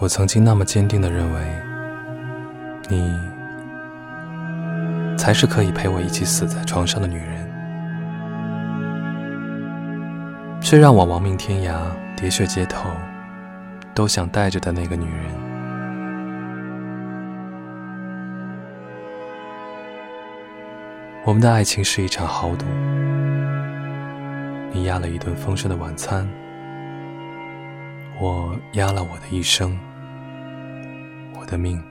我曾经那么坚定的认为，你才是可以陪我一起死在床上的女人，是让我亡命天涯、喋血街头都想带着的那个女人。我们的爱情是一场豪赌，你压了一顿丰盛的晚餐，我压了我的一生。的命。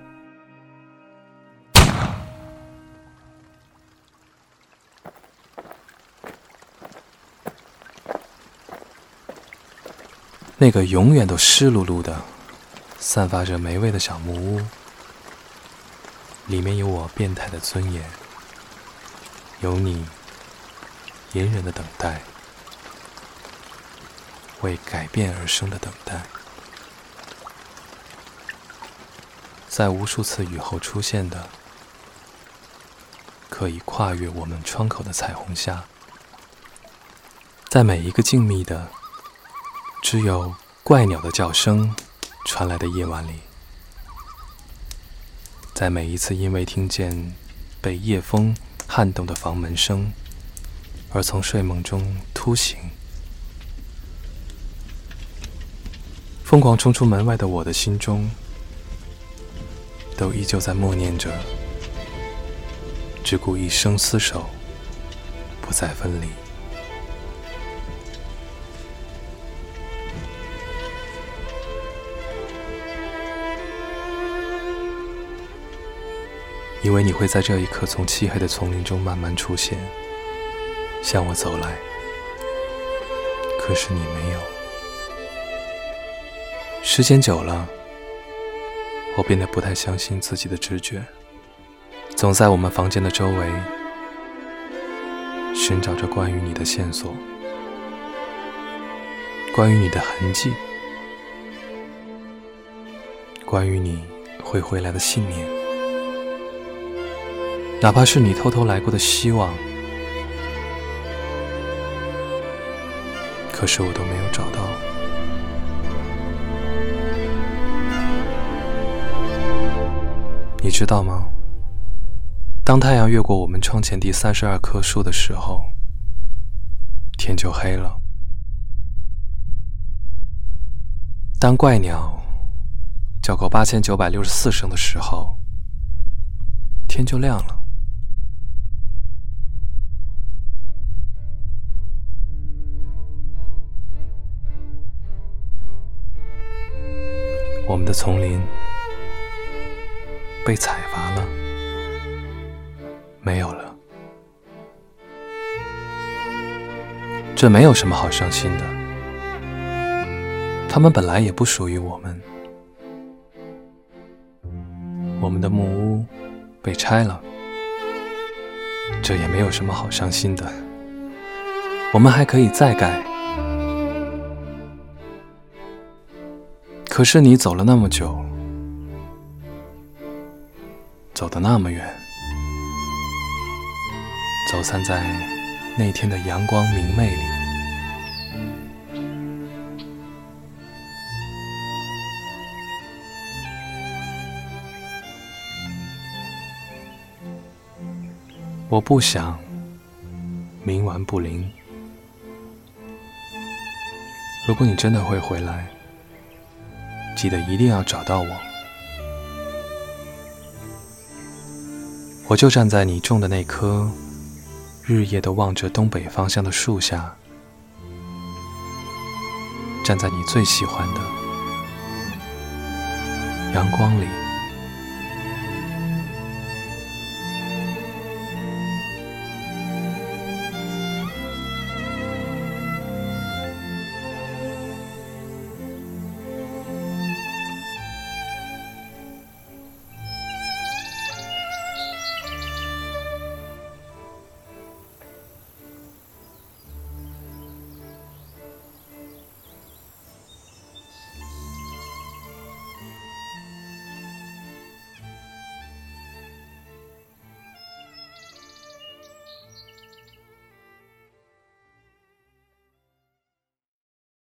那个永远都湿漉漉的、散发着霉味的小木屋，里面有我变态的尊严，有你隐忍的等待，为改变而生的等待。在无数次雨后出现的，可以跨越我们窗口的彩虹下，在每一个静谧的、只有怪鸟的叫声传来的夜晚里，在每一次因为听见被夜风撼动的房门声而从睡梦中突醒，疯狂冲出门外的我的心中。都依旧在默念着，只顾一生厮守，不再分离。以为你会在这一刻从漆黑的丛林中慢慢出现，向我走来，可是你没有。时间久了。我变得不太相信自己的直觉，总在我们房间的周围寻找着关于你的线索，关于你的痕迹，关于你会回来的信念，哪怕是你偷偷来过的希望，可是我都没有找到。你知道吗？当太阳越过我们窗前第三十二棵树的时候，天就黑了；当怪鸟叫够八千九百六十四声的时候，天就亮了。我们的丛林。被采伐了，没有了。这没有什么好伤心的，他们本来也不属于我们。我们的木屋被拆了，这也没有什么好伤心的，我们还可以再盖。可是你走了那么久。走得那么远，走散在那天的阳光明媚里。我不想冥顽不灵。如果你真的会回来，记得一定要找到我。我就站在你种的那棵日夜的望着东北方向的树下，站在你最喜欢的阳光里。